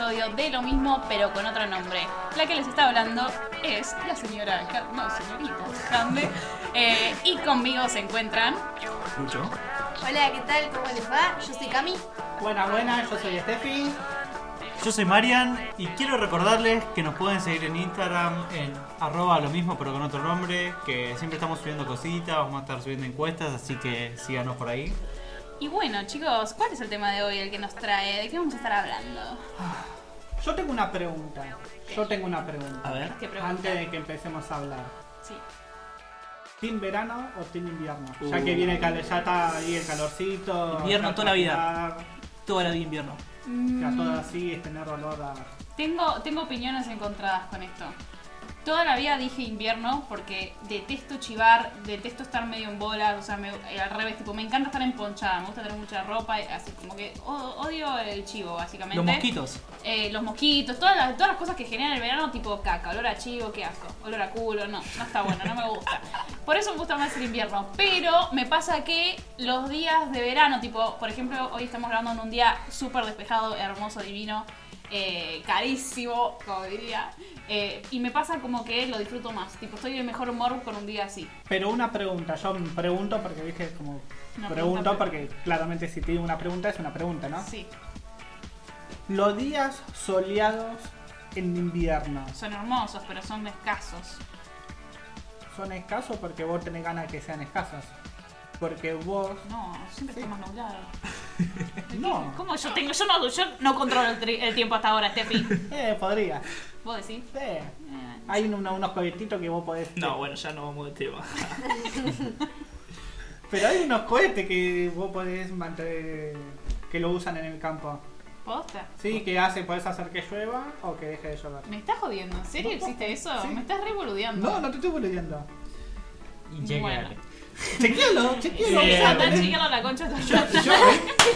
Episodio de lo mismo, pero con otro nombre. La que les está hablando es la señora, no, señorita Jande. Eh, y conmigo se encuentran. Mucho. Hola, ¿qué tal? ¿Cómo les va? Yo soy Cami. Buenas, buenas, yo soy Steffi. Yo soy Marian y quiero recordarles que nos pueden seguir en Instagram en arroba lo mismo pero con otro nombre, que siempre estamos subiendo cositas, vamos a estar subiendo encuestas, así que síganos por ahí. Y bueno, chicos, ¿cuál es el tema de hoy, el que nos trae? ¿De qué vamos a estar hablando? Yo tengo una pregunta. Yo tengo una pregunta. A ver. ¿Qué pregunta? Antes de que empecemos a hablar. Sí. ¿Team verano o team invierno? Ya Uh. que viene el cal- ya está ahí el calorcito. Invierno toda la vida. Toda la vida invierno. Ya todo Mm, así es tener olor a. Tengo, tengo opiniones encontradas con esto. Toda la vida dije invierno porque detesto chivar, detesto estar medio en bolas, o sea, me- eh, al revés, tipo, me encanta estar emponchada, me gusta tener mucha ropa, y así como que odio el chivo, básicamente. Los mosquitos. Eh, los mosquitos, todas las, todas las cosas que generan el verano, tipo caca, olor a chivo, qué asco, olor a culo, no, no está bueno, no me gusta. Por eso me gusta más el invierno. Pero me pasa que los días de verano, tipo, por ejemplo, hoy estamos grabando en un día súper despejado, hermoso, divino, eh, carísimo, como diría. eh, y me pasa como que lo disfruto más. Tipo, estoy de mejor humor con un día así. Pero una pregunta, yo pregunto porque viste como. Una pregunto pregunta, porque claramente si te digo una pregunta es una pregunta, ¿no? Sí, Los días soleados en invierno son hermosos, pero son escasos. son escasos porque vos tenés ganas de que sean escasos. Porque vos. No, siempre Sí. está más nublado. No. ¿Cómo yo tengo? Yo no, yo no controlo el, tri- el tiempo hasta ahora, Steffi. Eh, podría. ¿Vos decís? Sí. Eh, Hay un- unos cohetitos que vos podés. No, bueno, ya no vamos de tema. Pero hay unos cohetes que vos podés mantener. que lo usan en el campo. ¿Posta? Sí, que hace, podés hacer que llueva o que deje de llover. ¿Me estás jodiendo? ¿En serio existe eso? sí. ¿Me estás revoludeando? No, no te estoy boludeando. Bueno. Chequealo, chequealo. Sí, Eh, la concha Yo, yo-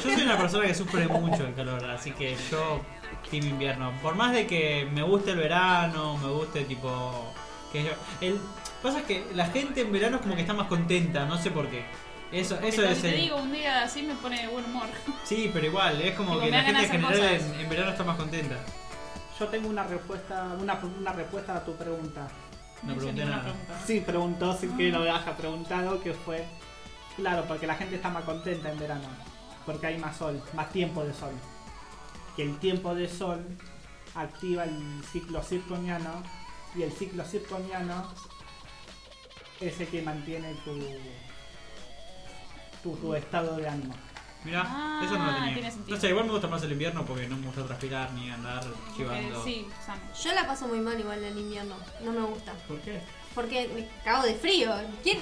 yo soy una persona que sufre mucho el calor, así que yo, team invierno. Por más de que me guste el verano, me guste tipo... Que yo, el, pasa es que la gente en verano es como que está más contenta, no sé por qué. Eso, eso Pero es si te el- digo un día así me pone de buen humor. Sí, pero igual, es como Tipo, que la gente en general en, en verano está más contenta. Yo tengo una respuesta, una, una respuesta a tu pregunta. No pregunté nada. pregunta. Sí, preguntó sin que lo haya preguntado, que fue. Claro, porque la gente está más contenta en verano. Porque hay más sol, más tiempo de sol. Que el tiempo de sol activa el ciclo circoniano. Y el ciclo circoniano es el que mantiene tu, tu, tu estado de ánimo. Mirá, Ah, eso no lo tenía. tiene sentido. No sé, igual me gusta más el invierno porque no me gusta transpirar ni andar chivando. sí. Yo la paso muy mal igual en invierno. No me gusta. ¿Por qué? Porque me cago de frío. ¿Quién,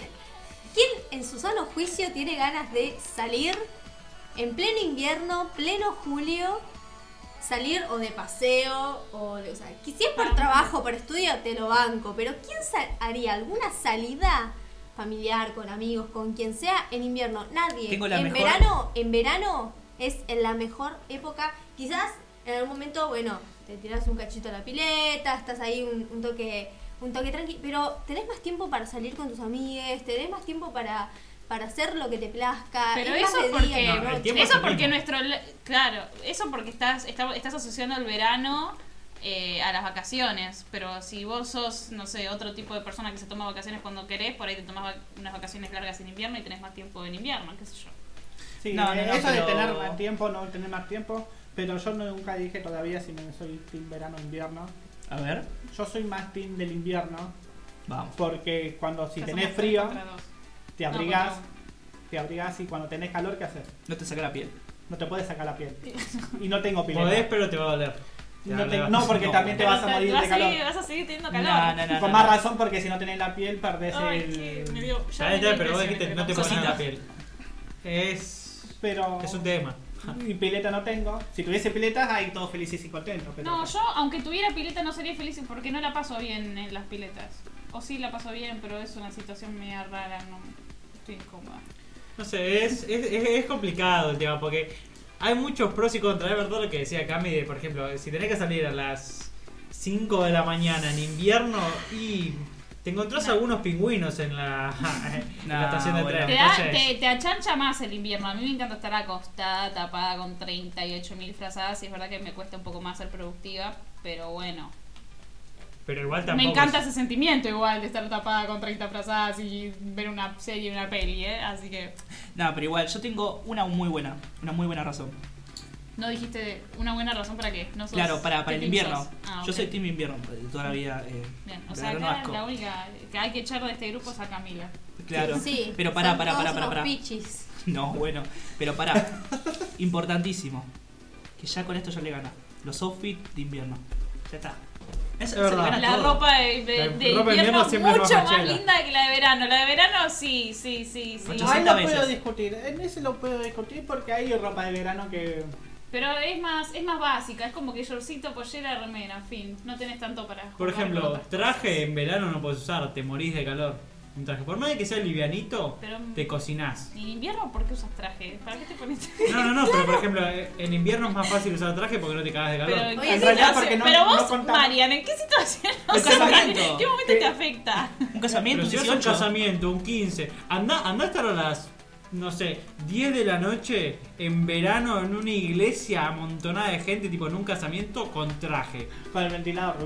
¿Quién en su sano juicio tiene ganas de salir en pleno invierno, pleno julio? Salir o de paseo o, de- o sea, que si es por trabajo, por estudio, te lo banco. Pero ¿quién sa- haría alguna salida familiar, con amigos, con quien sea en invierno? Nadie. Tengo la en mejor- verano, en verano es en la mejor época. Quizás en algún momento, bueno, te tiras un cachito a la pileta, estás ahí un, un toque, un toque tranqui, pero tenés más tiempo para salir con tus amigues, tenés más tiempo para, para hacer lo que te plazca. Pero eso porque, día, No, eso porque mismo. nuestro, claro, eso porque estás, está- estás asociando el verano eh, a las vacaciones, pero si vos sos, no sé, otro tipo de persona que se toma vacaciones cuando querés, por ahí te tomas vac- unas vacaciones largas en invierno y tenés más tiempo en invierno, qué sé yo. Sí, No, no, eh, no, eso de pero- tener más tiempo, no tener más tiempo. Pero yo no- nunca dije todavía si me soy team verano o invierno. A ver, Yo soy más team del invierno. vamos. Porque cuando si Ya tenés frío, te No, abrigás. te abrigás y cuando tenés calor, ¿qué haces? No te saca la piel. No te puedes sacar la piel. Y no tengo Podés, pileta. pero te va a doler. No, te- no, porque también te vas a morir vas de calor. seguir- vas a seguir teniendo calor. No, no, no. Y con no, más no. razón porque si no tenés la piel perdés Ay, el... me dio- ya me dio pero vos dijiste no te pones la piel. Es. Pero... Es un tema. Mi pileta no tengo. Si tuviese piletas, ahí todos felices y contentos. Pero No, yo aunque tuviera pileta no sería feliz porque no la paso bien en las piletas. O sí la paso bien, pero es una situación media rara, no estoy incómoda. No sé, es, es, es- es complicado el tema porque hay muchos pros y contras. Es verdad lo que decía Cami, de, por ejemplo, si tenés que salir a las 5 de la mañana en invierno y te encontrás No. algunos pingüinos en la, en la No, estación de tren. Te, da, Entonces, te, te achancha más el invierno. A mí me encanta estar acostada, tapada con 38.000 frazadas y es verdad que me cuesta un poco más ser productiva, pero bueno. Pero igual tampoco. Me encanta ese sentimiento igual de estar tapada con 30 frazadas y ver una serie, una peli, ¿eh? Así que No, pero igual, yo tengo una muy buena, una muy buena razón. no dijiste una buena razón para qué. No sos- Claro, para, para ¿qué el invierno. Ah, Yo soy team invierno, de toda la vida. eh, Bien, o sea, acá la única que hay que echar de este grupo es a Camila. Claro. Sí, pero pará, son pará, pará, pará, pará. pichis. No, bueno, pero pará. Importantísimo. Que ya con esto ya le gana. Los outfits de invierno. Ya está. Es verdad. La todo. ropa de, de- La de ropa de invierno es más mucho más fachera. linda que la de verano. La de verano sí, sí, sí, sí. Ahí 80 lo puedo discutir. En ese lo puedo discutir porque hay ropa de verano que... Pero es más, es más básica, es como que shortcito, pollera, remera, en fin. No tenés tanto para Por ejemplo, traje en verano no puedes usar, te morís de calor. Un traje, por más de que sea livianito, Pero- te cocinás. cosas. ¿Y en invierno por qué usas traje? ¿Para qué te pones No, no, no, pero por ejemplo, eh, en invierno es más fácil usar traje porque no te cagas de calor. Pero, ¿en Oye, qué en realidad situación? porque no- Pero vos, no. Marian, ¿en qué situación? Sea, casamiento. ¿En qué momento te afecta? Un casamiento, Pero un si es un 18. casamiento, un 15, anda, anda a estar a las, no sé, 10 de la noche en verano en una iglesia amontonada de gente, tipo en un casamiento con traje. Con el ventilador.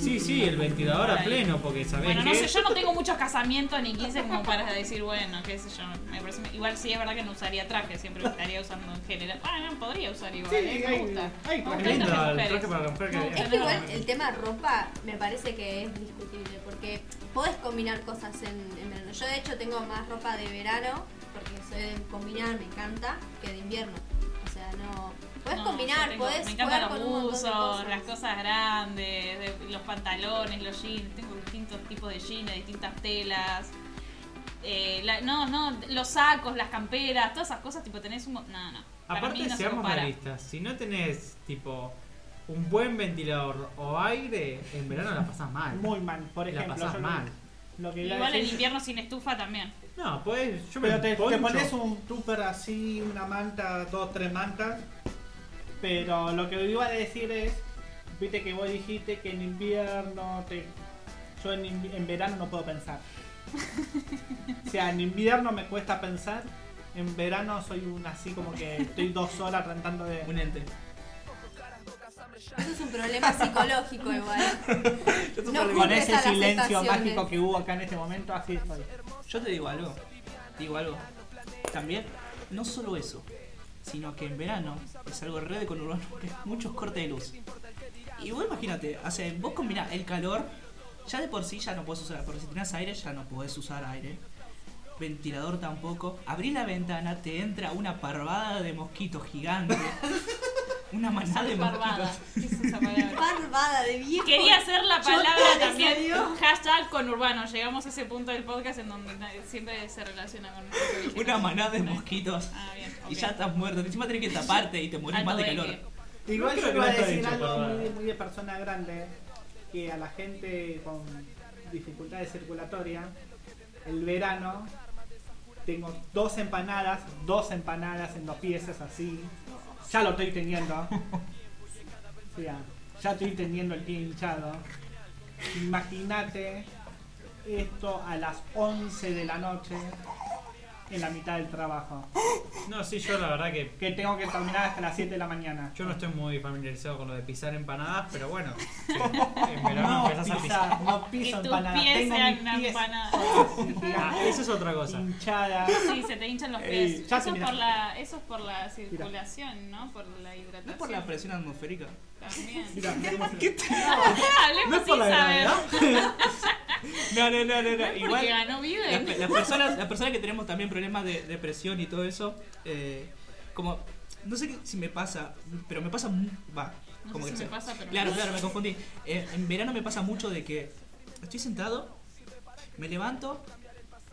Sí, sí, el ventilador a pleno, porque sabés Bueno, no que sé, yo no tengo muchos casamientos ni 15 como para decir, bueno, qué sé yo. Me parece, igual sí es verdad que no usaría traje, siempre estaría usando en general. Bueno, podría usar igual, Sí, eh, me hay- gusta. hay Me lindo las el mujeres. traje para la mujer que No, es. Es que igual el tema ropa me parece que es discutible porque podés combinar cosas en, en verano. Yo de hecho tengo más ropa de verano porque soy de combinar, me encanta, que de invierno. O sea, no... Podés No, combinar, tengo- podés Me encantan con los buzos, cosas. las cosas grandes, de- los pantalones, los jeans. Tengo distintos tipos de jeans, de distintas telas. Eh, la- no, no, los sacos, las camperas, todas esas cosas, tipo, tenés un... No, no. Aparte, no se seamos realistas, si no tenés tipo un buen ventilador o aire, en verano la pasas mal. Muy mal. Por la ejemplo, pasas yo mal. lo que Igual en invierno sin estufa también. No, pues yo me Pero te, te poncho. pones un tupper así, una manta, dos, tres mantas. Pero lo que iba a decir es, viste que vos dijiste que en invierno te... Yo en, invi- en verano no puedo pensar. O sea, en invierno me cuesta pensar. En verano soy un así como que estoy dos horas tratando de... Un ente. Eso es un problema psicológico igual. No Con ese silencio mágico que hubo acá en este momento, así estoy. Yo te digo algo. Te digo algo. También, no solo eso, sino que en verano es algo re de conurbano que es muchos cortes de luz. Y vos imagínate, o sea, vos combinás el calor, ya de por sí ya no puedes usar, porque si tenés aire ya no podés usar aire. Ventilador tampoco. Abrí la ventana, te entra una parvada de mosquitos gigantes. Una manada de Barbada. mosquitos. ¿Qué es esa palabra? Barbada de viejo. Quería hacer la palabra ¿en también. Hashtag conurbano. Llegamos a ese punto del podcast en donde siempre se relaciona con. Una manada de mosquitos. Ah, bien. Y ya estás muerto. Encima tenés que taparte y te morís Alto más de calor. Igual No yo iba a decir dicho algo muy, muy de persona grande, que a la gente con dificultades circulatorias, el verano, tengo dos empanadas, dos empanadas en dos piezas así, ya lo estoy teniendo. Sea, ya estoy teniendo el pie hinchado. Imagínate esto a las 11 de la noche en la mitad del trabajo. No, sí, yo la verdad que Que tengo que terminar hasta las 7 de la mañana. yo no estoy muy familiarizado con lo de pisar empanadas, pero bueno, sí, en verano No empezás a pisar. pisa, no Que piso tus empanadas. pies Tengo sean mis una pies empanada. así, Ah, eso es otra cosa. hinchadas. Sí, se te hinchan los pies. eso, es por la, eso es por la circulación, ¿no? Por la hidratación. ¿No es por la presión atmosférica? También. Mira, se- Hablemos No es por la gravedad. No, no, no, no, no. Porque Igual. ganó Las, Biden. pe- las personas, las personas que tenemos también problemas de depresión y todo eso, eh, como no sé qué- si me pasa, pero me pasa. Va, No como sé que si me pasa, pero Claro, claro, me confundí. Eh, en verano me pasa mucho de que estoy sentado, me levanto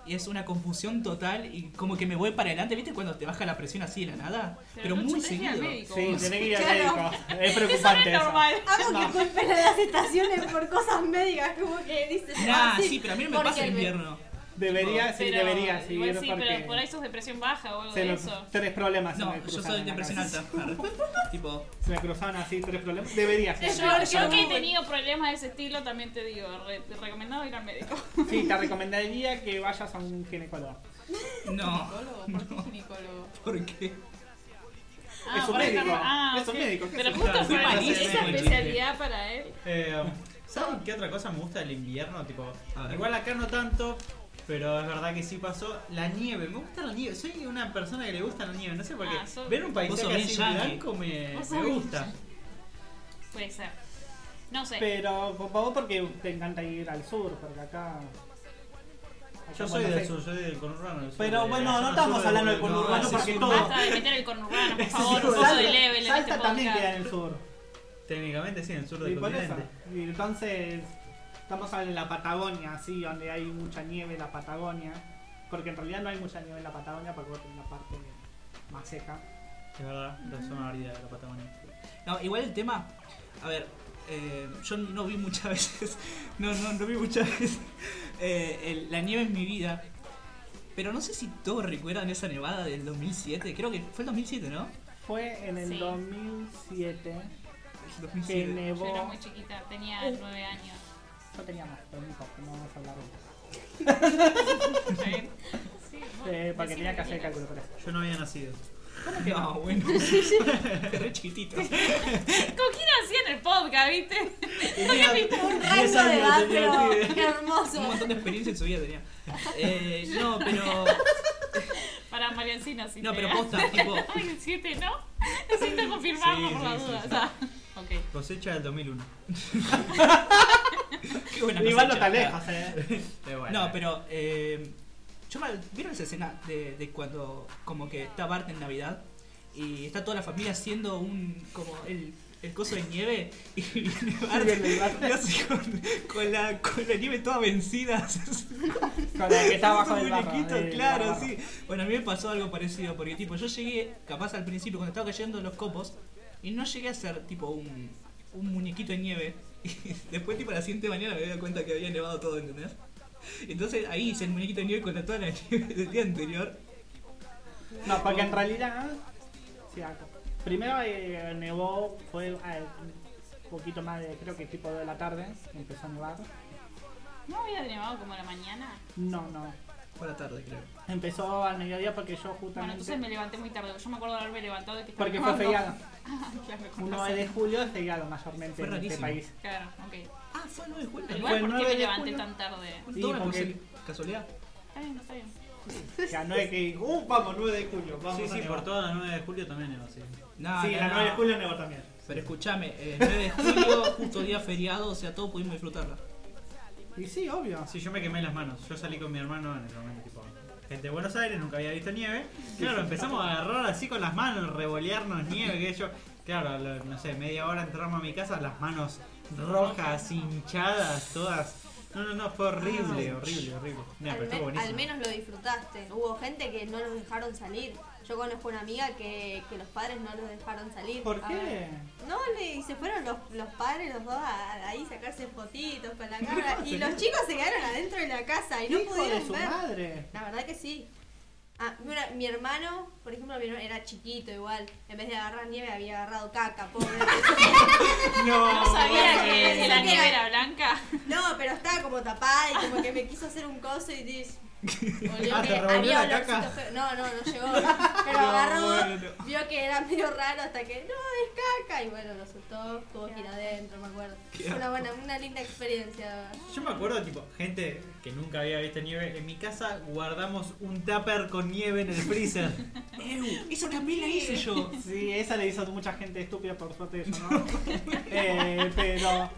es una confusión total y como que me voy para adelante, ¿viste? Cuando te baja la presión así de la nada, pero, no muy seguido. médico, Sí, tenés que ir al Claro. médico. Es Eso no preocupante es eso. normal. Amo que culpen a las estaciones por cosas médicas, como que dices. Nah, ah, sí, pero a mí no me pasa en el- invierno. Debería, sí, Pero debería igual seguir sí, porque pero por ahí sos depresión baja o algo se de eso. tres problemas se No, me yo soy depresión alta. tipo, Se me cruzaron así tres problemas. Debería ser. Yo, yo que he tenido problemas de ese estilo, también te digo, re- te recomendado ir al médico. Sí, te recomendaría que vayas a un ginecólogo. no. ¿Ginecólogo? ¿Por qué ginecólogo? ¿Por qué? Ah, Es un médico. Ah, Es un médico, ¿qué Pero justo Claro, sí, ahí, parece esa especialidad para él. Eh, ¿Saben qué otra cosa me gusta del invierno? Tipo, igual acá no tanto, pero es verdad que sí pasó. La nieve, me gusta la nieve. Soy una persona que le gusta la nieve, no sé por qué. Ah, sos- Ver un sos paisaje bien así yankee. blanco me, Vos me bien gusta. Puede ser. No sé. Pero por favor porque te encanta ir al sur, porque acá... acá Yo soy Buenos del Aires- sur, soy del conurbano. del sur, Pero de bueno, no zona estamos sur hablando del no, conurbano ese porque sur. todo- Basta de meter el conurbano, por favor, un poco Salta- de level en Salta este también queda en el sur. Técnicamente sí, en el sur Y del por eso. continente. Y entonces estamos en la Patagonia, así, donde hay mucha nieve en la Patagonia. Porque en realidad no hay mucha nieve en la Patagonia porque vos tenés una parte más seca. Es verdad, la zona árida de la Patagonia. No, igual el tema, a ver, eh, yo no vi muchas veces, no, no, no vi muchas veces eh, el- la nieve en mi vida, pero no sé si todos recuerdan esa nevada del 2007, creo que fue el 2007, ¿no? Fue en el Sí. 2007 El que 2007. Yo nevó. era muy chiquita, tenía nueve años. Yo tenía más, pero no importa, no vamos a hablar de eso. Sí, Eh, porque tenía que hacer el cálculo eso. Yo no había nacido. No, bueno, re chiquititos. ¿Con quién hacía en el podcast, viste? Un rango de edad, tenía pero. Un hermoso. montón de experiencia en su vida tenía. Eh, no, pero. Para Mariancina, sí. No, te- pero posta, tipo. 2007, ¿no? Necesito confirmarlo Sí, por la sí, duda. sí, o sea, ok. Cosecha del 2001. Qué buena Igual no te alejas, eh. Bueno. No, pero eh, yo ¿vieron esa escena de, de cuando como que está Bart en Navidad y está toda la familia haciendo un como el, el coso de nieve y viene Bart, y hace con, con la, con la nieve toda vencida. Con el que está abajo del barro. muñequito, claro, barro. sí. Bueno, a mí me pasó algo parecido porque tipo yo llegué capaz al principio cuando estaba cayendo los copos y no llegué a hacer tipo un, un muñequito de nieve y después tipo a la siguiente mañana me di cuenta que había nevado todo, ¿entendés? Entonces ahí hice el muñequito de nieve con la toda la nieve del día anterior. No, porque en realidad. sí, primero eh, nevó, fue eh, un poquito más de, creo que tipo de la tarde, empezó a nevar. ¿No había nevado como a la mañana? No, no. Fue a la tarde, creo. Empezó al mediodía porque yo Bueno, justamente. entonces me levanté muy tarde. Yo me acuerdo de haberme levantado y que porque fue feriado. Ah, claro, con 1 razón. de julio es feriado mayormente Fue en este rarísimo. país. Claro, ok. Ah, fue el 9 de julio. Pero Fue igual, el ¿por 9 qué me de levanté julio. tan tarde? Sí, una porque- casualidad. Está bien, está bien. O sea, no es que. ¡Uh, vamos, 9 de julio! Vamos Sí, a sí, nevar. por toda la 9 de julio también nevó, sí. No, Sí, no, la no. 9 de julio nevó también. Pero escúchame, el 9 de julio, justo día feriado, o sea, todos pudimos disfrutarla. Y sí, obvio. Sí, yo me quemé las manos. Yo salí con mi hermano en el momento, tipo, gente de Buenos Aires, nunca había visto nieve. Claro, empezamos a agarrar así con las manos, revolearnos nieve, que yo. Claro, lo- no sé, media hora entramos a mi casa, las manos rojas, hinchadas, todas. No, no, no, fue horrible, horrible, horrible. Mira, Al, pero estuvo buenísimo. al menos lo disfrutaste. Hubo gente que no los dejaron salir. Yo conozco una amiga que, que los padres no los dejaron salir. ¿Por A qué? ver. No, le, y se fueron los, los padres, los dos, a, ahí sacarse fotitos con la cámara. y los chicos se quedaron adentro de la casa y no Hijo de pudieron su ver. madre. La verdad que sí. Ah, mira, mi hermano, por ejemplo, mi hermano era chiquito igual. En vez de agarrar nieve había agarrado caca, pobre. No sabía bueno, que la nieve era- era blanca. No, pero estaba como tapada y como que me quiso hacer un coso y dice. Olió Ah, que ¿te revolvió había olorcito feo. No, no, no llegó. Pero agarró, bueno, vio que era medio raro hasta que, no, es caca. Y bueno, lo soltó, tuvo que ir adentro, me acuerdo. Fue una buena, una linda experiencia. Yo me acuerdo, tipo, gente que nunca había visto nieve. En mi casa guardamos un tupper con nieve en el freezer. Ew, eso también la hice yo. Sí, esa le hizo mucha gente estúpida, por suerte yo no. Eh, pero,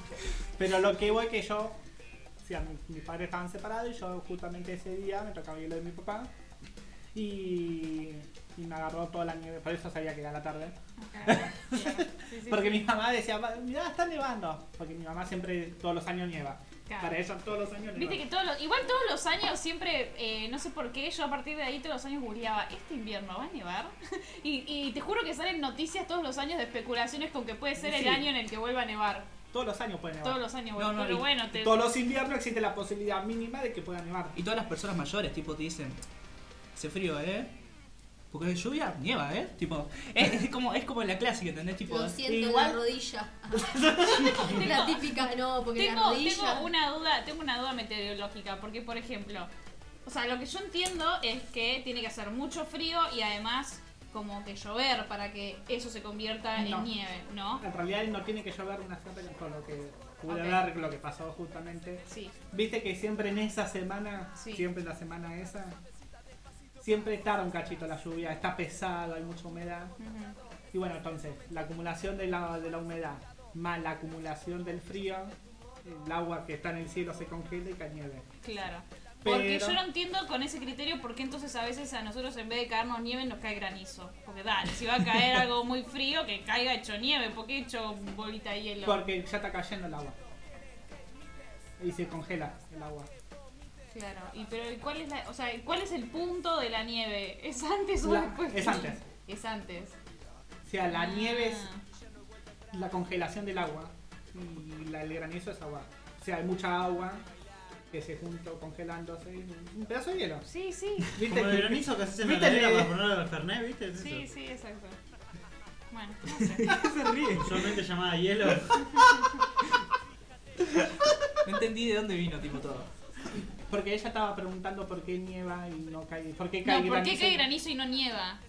pero lo que igual que yo, o sea, mi- mis padres estaban separados y yo justamente ese día me tocaba ir lo de mi papá. Y y me agarró toda la nieve. Por eso sabía que era la tarde. Sí, sí, Porque sí. mi mamá decía, "Va, mirá, está nevando. Porque mi mamá siempre, todos los años nieva. Claro. Para ella todos los años nieva. Viste que todos los, igual todos los años siempre, eh, no sé por qué, yo a partir de ahí todos los años googleaba, ¿este invierno va a nevar? y, y te juro que salen noticias todos los años de especulaciones con que puede ser el año en el que vuelva a nevar. Todos los años puede nevar. Todos los años, No, no, pero y- bueno, te... Todos los inviernos existe la posibilidad mínima de que pueda nevar. Y todas las personas mayores, tipo, te dicen, hace frío, ¿eh? Porque de lluvia, nieva, ¿eh? Tipo, es, es como, es como la clásica, ¿entendés? Tipo, Lo siento igual- en la rodilla. la típica, no, porque la Tengo, rodilla. tengo una duda, tengo una duda meteorológica, porque por ejemplo, o sea, lo que yo entiendo es que tiene que hacer mucho frío y además como que llover para que eso se convierta No. en nieve, ¿no? En realidad no tiene que llover una cierta con lo que pude Ok. ver, lo que pasó justamente. Sí. Viste que siempre en esa semana, Sí. siempre en la semana esa, siempre tarda un cachito la lluvia, está pesado, hay mucha humedad. Y bueno, entonces, la acumulación de la, de la humedad más la acumulación del frío, el agua que está en el cielo se congela y cae nieve. Claro. Porque yo no entiendo con ese criterio por qué entonces a veces a nosotros en vez de caernos nieve nos cae granizo. Porque dale, si va a caer algo muy frío, que caiga hecho nieve, porque hecho bolita de hielo. Porque ya está cayendo el agua. Y se congela el agua. Claro, y pero ¿y cuál es la, o sea, cuál es el punto de la nieve? ¿Es antes o La- después? es antes. Es antes. O sea, la nieve es Ah, la congelación del agua y la, el granizo es agua. O sea, hay mucha agua que se juntó congelándose. y Un pedazo de hielo. Sí, sí. ¿Viste? Como el granizo que haces en la ¿Viste heladera para ponerlo al Fernet, ¿viste? Es Sí, eso. sí, exacto. Bueno, no sé. se ríe. Usualmente llamada hielo. no entendí de dónde vino, tipo, todo. Porque ella estaba preguntando por qué nieva y no cae. ¿Por qué cae No, ¿por qué granizo? cae granizo y no nieva?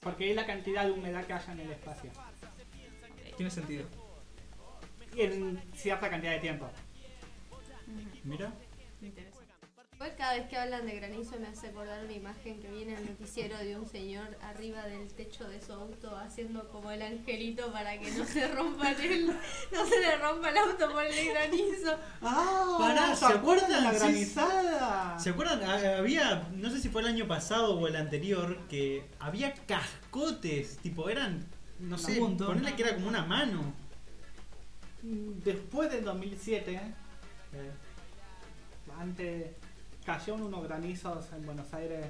Porque es la cantidad de humedad que haya en el espacio. Tiene sentido. Y en cierta cantidad de tiempo. Mira. Igual cada vez que hablan de granizo me hace acordar una imagen que viene en el noticiero de un señor arriba del techo de su auto haciendo como el angelito para que no se rompa el, no se le rompa el auto por el granizo. ¡Ah! Pará, ¿se acuerdan? de la granizada? ¿Se acuerdan? Ah, Había, no sé si fue el año pasado o el anterior, que había cascotes, tipo, eran, no sé, ponerle que era como una mano. Después del 2007, eh, antes cayeron unos granizos en Buenos Aires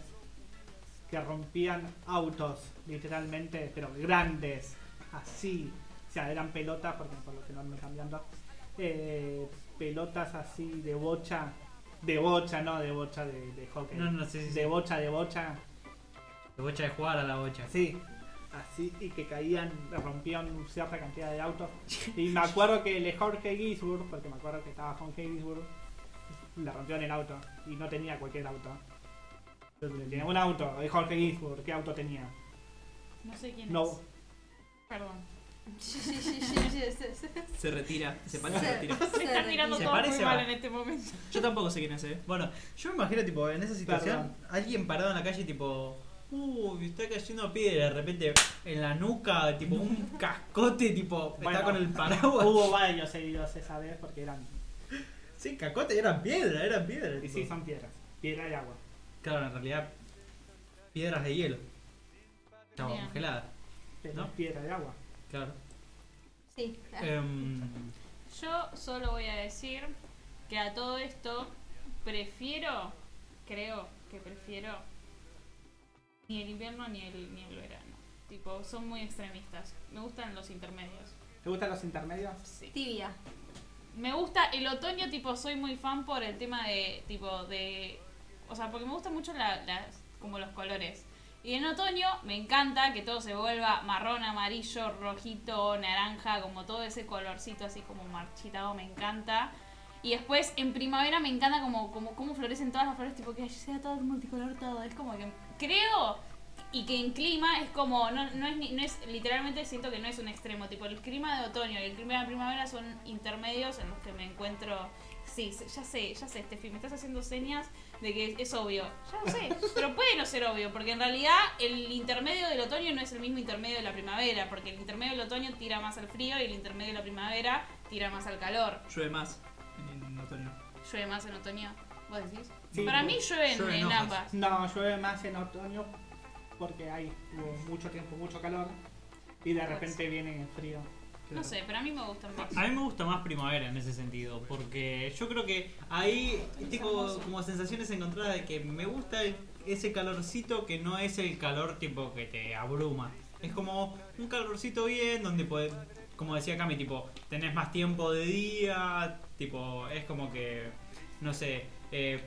que rompían autos, literalmente, pero grandes, así. O sea, eran pelotas, porque por lo que no me cambiando, eh, pelotas así de bocha, de bocha, no de bocha de, de hockey. No, no, sí, sí, sí. De bocha, de bocha, De bocha de jugar a la bocha. Sí, así y que caían, rompían cierta cantidad de autos. Y me acuerdo que el Jorge Gisburg, porque me acuerdo que estaba Jorge Gisburg, le rompió en el auto y no tenía cualquier auto. Tenía un auto, el Jorge Gisburg, ¿qué auto tenía? No sé quién No, es. Perdón. Sí, sí, sí, sí, sí, sí, sí. Se retira, se para y se retira. Se están mirando ¿Se parece muy mal en este momento. Yo tampoco sé quién es, eh. Bueno, yo me imagino, tipo, en esa situación, Perdón. alguien parado en la calle, tipo, uy, está cayendo piedra, de repente en la nuca, tipo, un cascote, tipo, Bueno, está con el paraguas. hubo varios heridos esa vez porque eran. Sí, cascote, eran piedra, eran piedra. Y sí, son piedras, piedra y agua. Claro, en realidad, piedras de hielo. Estaba Bien. congelada, Pero ¿No? piedra y agua. claro. Sí, claro. Em, Yo solo voy a decir que a todo esto prefiero, creo que prefiero ni el invierno ni el, ni el verano. Tipo, son muy extremistas. Me gustan los intermedios. ¿Te gustan los intermedios? Sí. Tibia. Me gusta el otoño, tipo, soy muy fan por el tema de, tipo, de... O sea, porque me gustan mucho la- las, como los colores. Y en otoño me encanta que todo se vuelva marrón, amarillo, rojito, naranja, como todo ese colorcito así como marchitado, me encanta. Y después en primavera me encanta como, como, como florecen todas las flores, tipo que sea todo multicolor todo. Es como que creo y que en clima es como, no, no, es, no es, literalmente siento que no es un extremo, tipo el clima de otoño y el clima de primavera son intermedios en los que me encuentro, sí, ya sé, ya sé, Steffi, me estás haciendo señas de que es, es obvio, ya lo sé, pero puede no ser obvio, porque en realidad el intermedio del otoño no es el mismo intermedio de la primavera, porque el intermedio del otoño tira más al frío y el intermedio de la primavera tira más al calor, Llueve más en, en otoño. llueve más en otoño, ¿vos decís? Sí, Para mí llueve en, llueve en ambas. No, llueve más en otoño porque hay hubo mucho tiempo, mucho calor y de repente viene el frío. No sé, pero a mí me gustan más. A mí me gusta más primavera en ese sentido, porque yo creo que ahí tengo como sensaciones encontradas de que me gusta el- ese calorcito que no es el calor tipo que te abruma. Es como un calorcito bien donde podés, como decía Cami, tipo, tenés más tiempo de día, tipo, es como que, no sé, eh,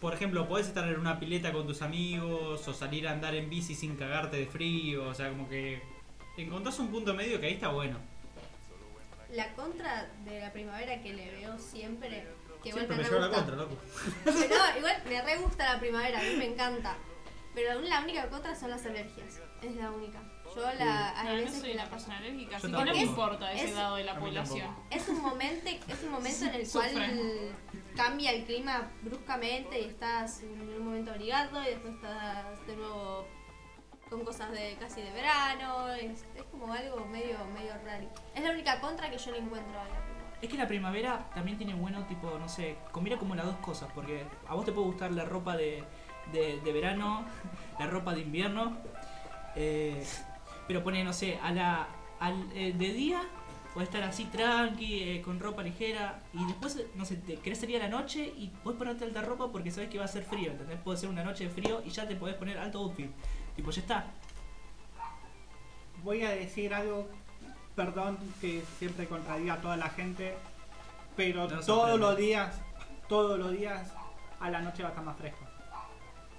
por ejemplo, podés estar en una pileta con tus amigos o salir a andar en bici sin cagarte de frío, o sea, como que encontrás un punto medio que ahí está bueno. La contra de la primavera que le veo siempre, que igual Siempre me me re la contra, loco. No, igual me re gusta la primavera, a mí me encanta. Pero la única contra son las alergias. Es la única. Yo la, hay No, no veces soy que una la persona alérgica, así que no me importa ese Es- lado de la población. Es un momento, es un momento en el cual cambia el clima bruscamente y estás en un momento abrigado y después estás de nuevo con cosas de casi de verano. Es, es como algo medio, medio raro. Es la única contra que yo le encuentro a la primavera. Es que la primavera también tiene bueno, tipo, no sé, combina como las dos cosas, porque a vos te puede gustar la ropa de, de, de verano, la ropa de invierno, eh, pero pone, no sé, a la, al, eh, de día puedes estar así tranqui, eh, con ropa ligera, y después, no sé, te querés salir a la noche y puedes ponerte alta ropa porque sabes que va a ser frío, ¿entendés? Puede ser una noche de frío y ya te podés poner alto outfit, tipo, ya está. Voy a decir algo, perdón que siempre contradiga a toda la gente, pero No todos los días, todos los días a la noche va a estar más fresco.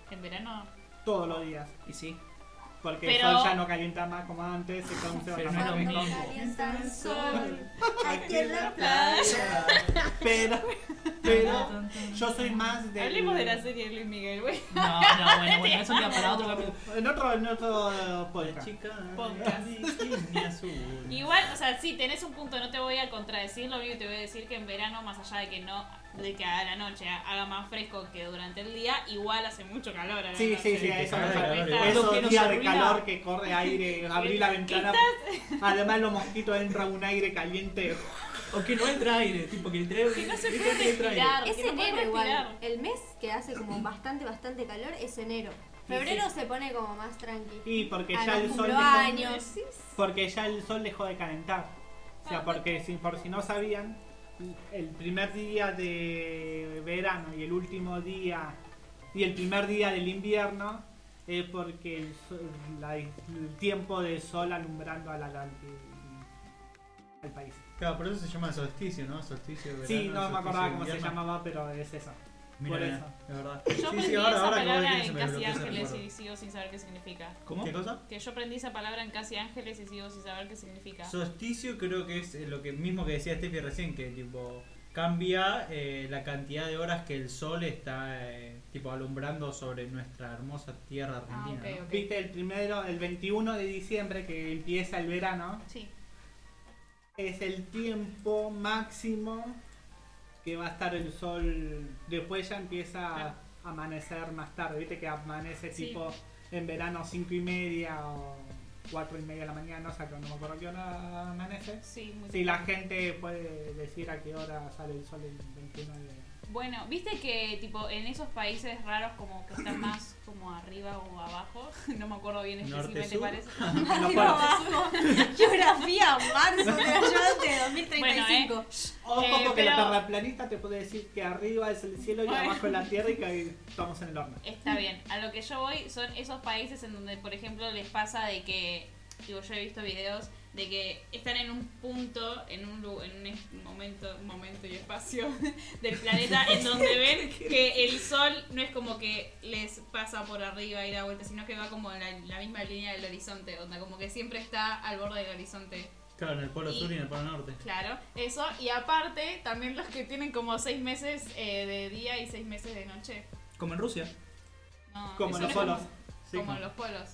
En verano. Todos los días. Y sí, Porque Pero- el sol ya no calienta más como antes, entonces va a Pero no más es lo mismo. Calienta el sol aquí en la playa. Pero, pero yo soy más de. Hablemos de la serie de Luis Miguel, güey. No, no, bueno, bueno, eso queda para otro capítulo. En otro, en otro podcast. chica Podcast. Igual, o sea, sí, tenés un punto, no te voy a contradecir, lo único que te voy a decir que en verano, más allá de que no, de que a la noche haga más fresco que durante el día, igual hace mucho calor a la Sí, noche. sí, sí, Sí, eso me de refiero. Calor que corre aire, abrir la ¿Qué ventana. Además, los mosquitos entra un aire caliente. O que no entra aire, tipo que el tren. Que no se puede tren entra aire. respirar. Es que no enero igual. El mes que hace como bastante, bastante calor es enero. Febrero se pone como más tranqui. Y porque A ya el sol dejó, sí. porque ya el sol dejó de calentar. O Ah, sea, porque si, por si no sabían, el primer día de verano y el último día y el primer día del invierno es porque el, sol- la- el tiempo de sol alumbrando a la, al, al país. Claro, por eso se llama solsticio, ¿no? Solsticio de Sí, no me acordaba cómo se llamaba, pero es eso. Mira, por eso. es verdad. Yo sí, aprendí sí, ahora, esa ahora palabra en Casi Ángeles y sigo sin saber qué significa. ¿Cómo? ¿Qué cosa? Que yo aprendí esa palabra en Casi Ángeles y sigo sin saber qué significa. Solsticio creo que es eh, lo que mismo que decía Steffi recién, que tipo cambia eh, la cantidad de horas que el sol está eh, tipo alumbrando sobre nuestra hermosa tierra Ah, argentina. Viste, el primero, el 21 de diciembre que empieza el verano, Sí. es el tiempo máximo que va a estar el sol. Después ya empieza a amanecer más tarde. Viste que amanece Sí. tipo en verano 5 y media o 4 y media de la mañana, o sea que no me acuerdo qué hora amanece. Sí, muy Si la gente puede decir a qué hora sale el sol el 21 de. Bueno, viste que tipo en esos países raros como que están más como arriba o abajo, no me acuerdo bien específicamente cuál es. polos. abajo. Geografía, marzo de yo de 2035. Bueno, Ojo, Eh, porque la pero- terraplanista te puede decir que arriba es el cielo y abajo es la tierra y que estamos en el horno. Está bien, a lo que yo voy son esos países en donde, por ejemplo, les pasa de que, digo, yo he visto videos de que están en un punto, en un, lu- en un momento, momento y espacio del planeta en donde ven que el sol no es como que les pasa por arriba y da vuelta, sino que va como en la, la misma línea del horizonte, onda, como que siempre está al borde del horizonte. Claro, en el polo Y- sur y en el polo norte. Claro, eso. Y aparte, también los que tienen como seis meses eh, de día y seis meses de noche. Como en Rusia. No, Como en los polos. Sí, como como- en los polos.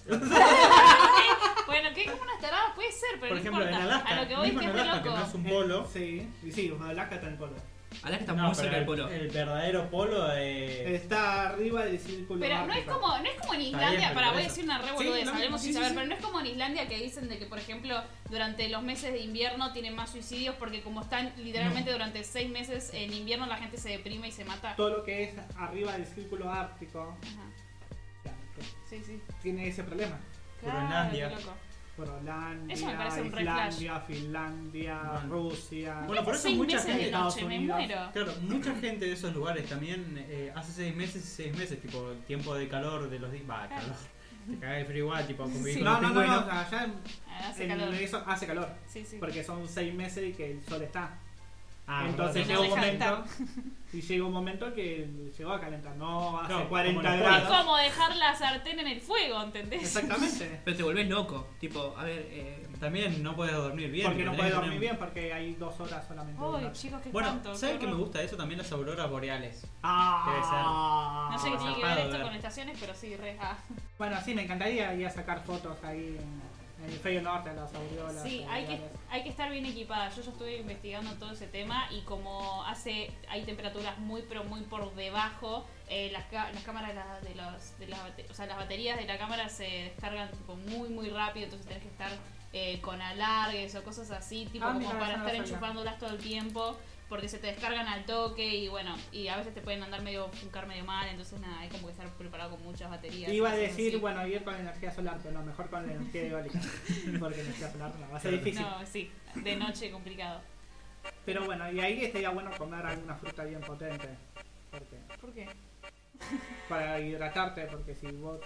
Bueno, que como unas taradas puede ser, pero Por no ejemplo, en. Alaska, a lo que voy es mismo que en es re Alaska, que no es un polo. Sí, y sí, Alaska está en el polo. Alaska está No, muy pero cerca del el, polo. el verdadero polo eh, Está arriba del círculo Pero no es ártico. como, no es como en bien, Islandia, pero para voy a eso. decir una re Sí, boludez, lo hablemos mismo, sin sí, saber, sí, sí. pero no es como en Islandia que dicen de que, por ejemplo, durante los meses de invierno tienen más suicidios porque como están literalmente durante seis meses en invierno la gente se deprime y se mata. Todo lo que es arriba del círculo ártico, Ajá. o sea, Sí, sí. tiene ese problema. Groenlandia. Eso me parece un re Islandia, Finlandia, Bueno. Rusia. Bueno, por eso Seis mucha meses gente de Estados noche, me Unidos. muero. Claro, mucha gente de esos lugares también eh, hace seis meses y seis meses, tipo el tiempo de calor de los días. Va, calor. Te caga de frío igual, tipo convivir Sí. con no, los no, no, pingüinos. allá en- Hace en calor. eso hace calor. Sí, sí. Porque son seis meses y que el sol está. Ah, Entonces no llega un momento y llega un momento que llegó a calentar, no hace Claro, 40 como los Es grados. como dejar la sartén en el fuego, ¿entendés? Exactamente. Pero te volvés loco. Tipo, a ver, eh, También no puedes dormir bien. porque no tenés puede que dormir tener- bien porque hay dos horas solamente. Uy, chicos, qué Bueno, espanto. ¿sabes qué me gusta eso? También las auroras boreales. Ah. No sé qué tiene que ver esto ver. con estaciones, pero sí, re. ah. Bueno, sí, me encantaría ir a sacar fotos ahí en el Feo Norte, las aureolas. Sí, hay que, hay que estar bien equipada. Yo ya estuve investigando todo ese tema y como hace hay temperaturas muy pero muy por debajo, eh, las, las cámaras de, los, de las, o sea, las baterías de la cámara se descargan tipo, muy muy rápido, entonces tenés que estar eh, con alargues o cosas así, tipo Ah, como mira, para no estar enchufándolas todo el tiempo. Porque se te descargan al toque y bueno, y a veces te pueden andar medio, funcar medio mal, entonces nada, hay como que estar preparado con muchas baterías. Iba a decir, así. bueno, ir con energía solar, pero no, mejor con la energía eólica. porque energía solar no, va a ser difícil. No, sí, de noche complicado. Pero bueno, y ahí estaría bueno comer alguna fruta bien potente. Porque, ¿Por qué? para hidratarte, porque si vos.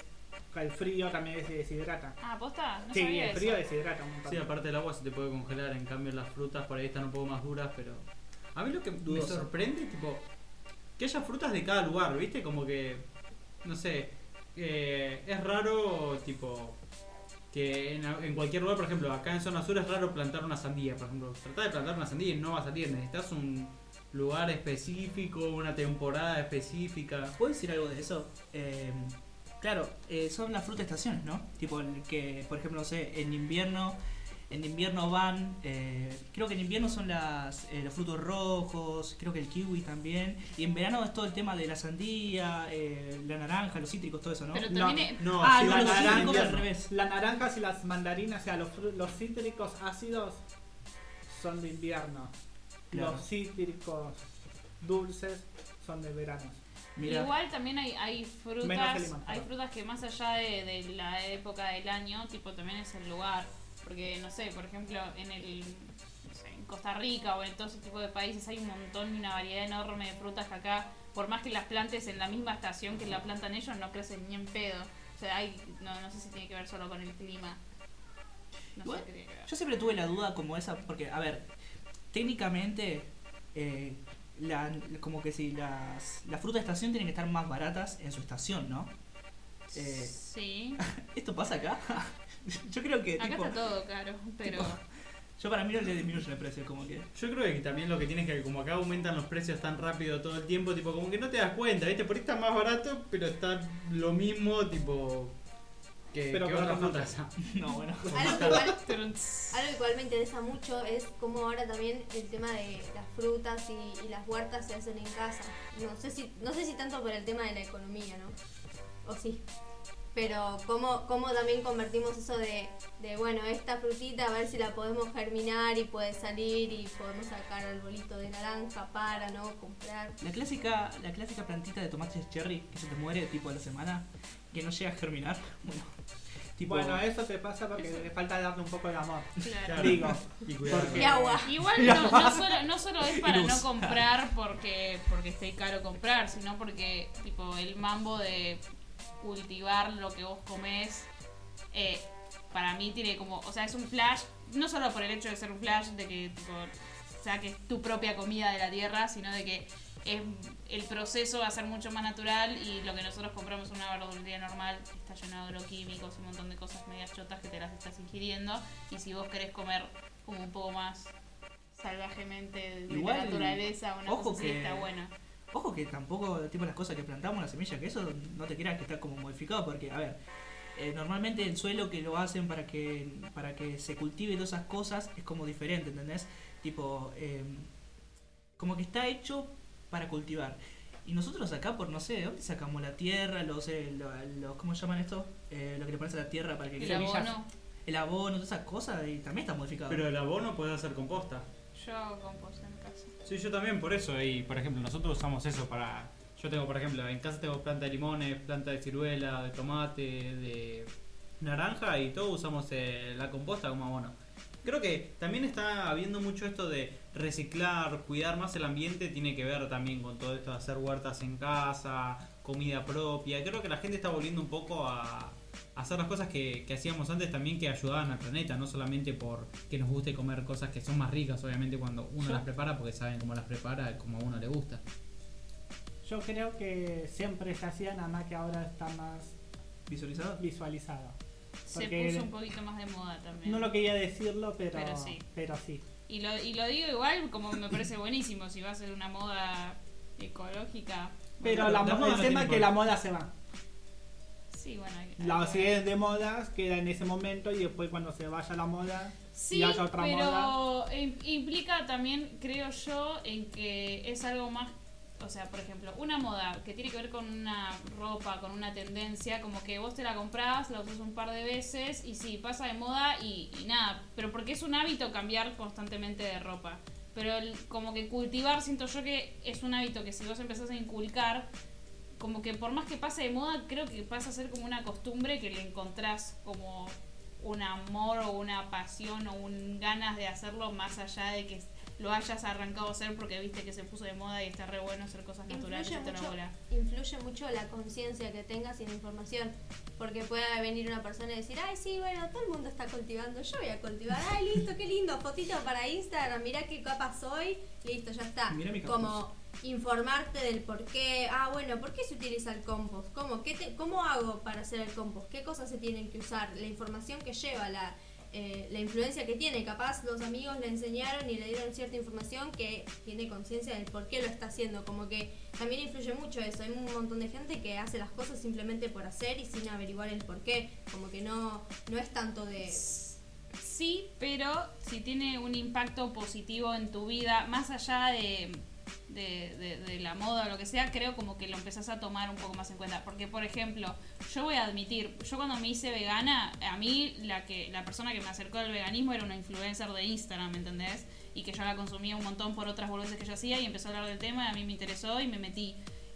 El frío también se deshidrata. Ah, ¿posta? No sí, sabía el frío eso. deshidrata un montón. Sí, aparte el agua se te puede congelar, en cambio las frutas por ahí están un poco más duras, pero... A mí lo que me sorprende, tipo, que haya frutas de cada lugar, ¿viste? Como que, no sé, eh, es raro, tipo, que en, en cualquier lugar, por ejemplo, acá en zona sur es raro plantar una sandía, por ejemplo. Tratar de plantar una sandía y no va a salir, necesitas un lugar específico, una temporada específica. ¿Puedo decir algo de eso? Eh, claro, eh, son las frutas estaciones, ¿no? Tipo que, por ejemplo, no sé, en invierno, en invierno van, eh, creo que en invierno son las, eh, los frutos rojos, creo que el kiwi también, y en verano es todo el tema de la sandía, eh, la naranja, los cítricos, todo eso, ¿no? Pero No, también. es- No, ah, sí, no, los cítricos al revés. Las naranjas y las mandarinas, o sea, los, los cítricos ácidos son de invierno. Claro. Los cítricos dulces son de verano. Mira, Igual también hay, hay frutas, hay frutas que más allá de, de la época del año, tipo también es el lugar. Porque, no sé, por ejemplo, en el no sé, en Costa Rica o en todo ese tipo de países hay un montón y una variedad enorme de frutas que acá, por más que las plantes en la misma estación que la plantan ellos, no crecen ni en pedo. O sea, hay, no, no sé si tiene que ver solo con el clima. No Igual, sé qué tiene que ver. Yo siempre tuve la duda como esa, porque, a ver, técnicamente, eh, la, como que si las, las frutas de estación tienen que estar más baratas en su estación, ¿no? Eh, Sí, ¿Esto pasa acá? yo creo que, acá tipo, está todo caro, pero... yo para mí no le disminuye el precio, como que... Yo creo que también lo que tienes que, como acá aumentan los precios tan rápido todo el tiempo, tipo, como que no te das cuenta, ¿viste? Por ahí está más barato, pero está lo mismo, tipo, que, Pero que con frutas. No, bueno. Algo que, igual, Trunts. algo que igual me interesa mucho es cómo ahora también el tema de las frutas y, y las huertas se hacen en casa. No sé si no sé si tanto por el tema de la economía, ¿no? O sí. Pero cómo, cómo también convertimos eso de, de, bueno, esta frutita a ver si la podemos germinar y puede salir y podemos sacar arbolito de naranja para, ¿no? Comprar. La clásica, la clásica plantita de tomates cherry que se te muere tipo a la semana, que no llega a germinar. Bueno, tipo, Bueno, eso te pasa porque le falta darle un poco de amor. Claro. Digo, Y cuidado. Porque- Y agua. Igual no, no solo, no solo es para no comprar porque, porque esté caro comprar, sino porque tipo el mambo de cultivar lo que vos comés, eh, para mí tiene como, o sea, es un flash, no solo por el hecho de ser un flash, de que tipo, saques tu propia comida de la tierra, sino de que es, el proceso va a ser mucho más natural y lo que nosotros compramos en una verdulería normal está lleno de agroquímicos, un montón de cosas medias chotas que te las estás ingiriendo y si vos querés comer como un poco más salvajemente de Igual, la naturaleza, una ojo cosa así que- está buena. Ojo que tampoco, tipo las cosas que plantamos, la semilla, que eso no te creas que está como modificado, porque, a ver, eh, normalmente el suelo que lo hacen para que para que se cultive todas esas cosas es como diferente, ¿entendés? Tipo, eh, como que está hecho para cultivar. Y nosotros acá, por no sé, ¿de dónde sacamos la tierra, los, eh, lo- los ¿cómo llaman esto? Eh, lo que le pones a la tierra para que El crezca. abono, el abono, todas esas cosas, y también está modificado. Pero el abono puede hacer composta. yo hago compost en casa. Sí, yo también por eso. Y por ejemplo, nosotros usamos eso para. Yo tengo, por ejemplo, en casa tengo planta de limones, planta de ciruela, de tomate, de naranja y todos usamos eh, la composta como abono. Creo que también está habiendo mucho esto de reciclar, cuidar más el ambiente, tiene que ver también con todo esto de hacer huertas en casa, comida propia. Creo que la gente está volviendo un poco a, hacer las cosas que, que hacíamos antes también que ayudaban al planeta, no solamente por que nos guste comer cosas que son más ricas, obviamente cuando uno Yo- las prepara, porque saben cómo las prepara, como a uno le gusta. Yo creo que siempre se hacía, nada más que ahora está más ¿Visualizado? visualizado. Se puso un poquito más de moda también. No lo quería decirlo, pero, Pero sí. pero sí. Y lo, y lo digo igual como me parece buenísimo, si va a ser una moda ecológica. Pero Bueno, la la mo- moda el tema es que la moda se va. Sí, bueno. hay- hay La que si ver. es de modas queda en ese momento y después cuando se vaya la moda Sí, y haya otra pero moda. im- implica también, creo yo, en que es algo más, o sea, por ejemplo, una moda que tiene que ver con una ropa, con una tendencia, como que vos te la comprás, la usas un par de veces y sí, pasa de moda y, y nada, pero porque es un hábito cambiar constantemente de ropa. Pero el- como que cultivar, siento yo que es un hábito que si vos empezás a inculcar, como que por más que pase de moda, creo que pasa a ser como una costumbre que le encontrás como un amor o una pasión o un ganas de hacerlo más allá de que lo hayas arrancado a hacer porque viste que se puso de moda y está re bueno hacer cosas naturales Influye mucho, bola. influye mucho la conciencia que tengas y la información. Porque puede venir una persona y decir, ay, sí, bueno, todo el mundo está cultivando, yo voy a cultivar. Ay, listo, qué lindo, fotito para Instagram, mirá qué capa soy, listo, ya está. Mirá mi. Como informarte del por qué, ah, bueno, ¿por qué se utiliza el compost? ¿Cómo, qué te- ¿Cómo hago para hacer el compost? ¿Qué cosas se tienen que usar? La información que lleva, la, eh, la influencia que tiene. Capaz los amigos le enseñaron y le dieron cierta información que tiene conciencia del por qué lo está haciendo. Como que también influye mucho eso. Hay un montón de gente que hace las cosas simplemente por hacer y sin averiguar el por qué. Como que no, no es tanto de... Sí, pero si tiene un impacto positivo en tu vida, más allá de, de, la moda o lo que sea, creo como que lo empezás a tomar un poco más en cuenta. Porque, por ejemplo, yo voy a admitir, yo cuando me hice vegana, a mí la que la persona que me acercó al veganismo era una influencer de Instagram, ¿me entendés? Y que yo la consumía un montón por otras boludeces que yo hacía y empezó a hablar del tema, a mí me interesó y me metí.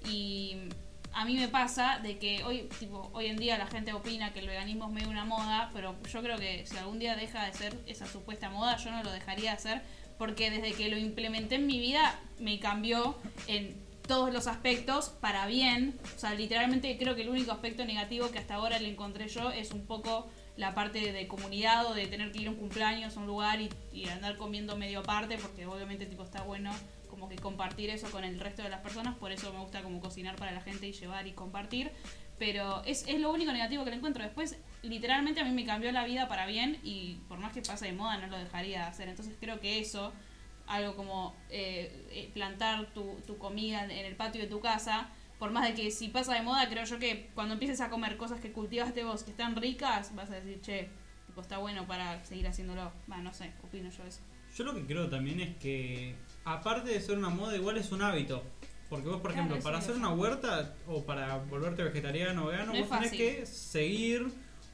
Y a mí me pasa de que hoy, tipo, hoy en día la gente opina que el veganismo es medio una moda, pero yo creo que si algún día deja de ser esa supuesta moda, yo no lo dejaría de hacer, porque desde que lo implementé en mi vida me cambió en todos los aspectos para bien. O sea, literalmente creo que el único aspecto negativo que hasta ahora le encontré yo es un poco la parte de comunidad o de tener que ir a un cumpleaños a un lugar y, y andar comiendo medio aparte, porque obviamente tipo está bueno como que compartir eso con el resto de las personas, por eso me gusta como cocinar para la gente y llevar y compartir, pero es, es lo único negativo que le encuentro. Después, literalmente a mí me cambió la vida para bien y por más que pase de moda no lo dejaría de hacer. Entonces creo que eso, algo como eh, eh, plantar tu, tu comida en el patio de tu casa, por más de que si pasa de moda, creo yo que cuando empieces a comer cosas que cultivaste vos que están ricas, vas a decir, che, tipo, está bueno para seguir haciéndolo. Va, no sé, opino yo eso. Yo lo que creo también es que, aparte de ser una moda, igual es un hábito. Porque vos, por Claro, ejemplo, para hacer una huerta o para volverte vegetariano o vegano, No vos tenés que seguir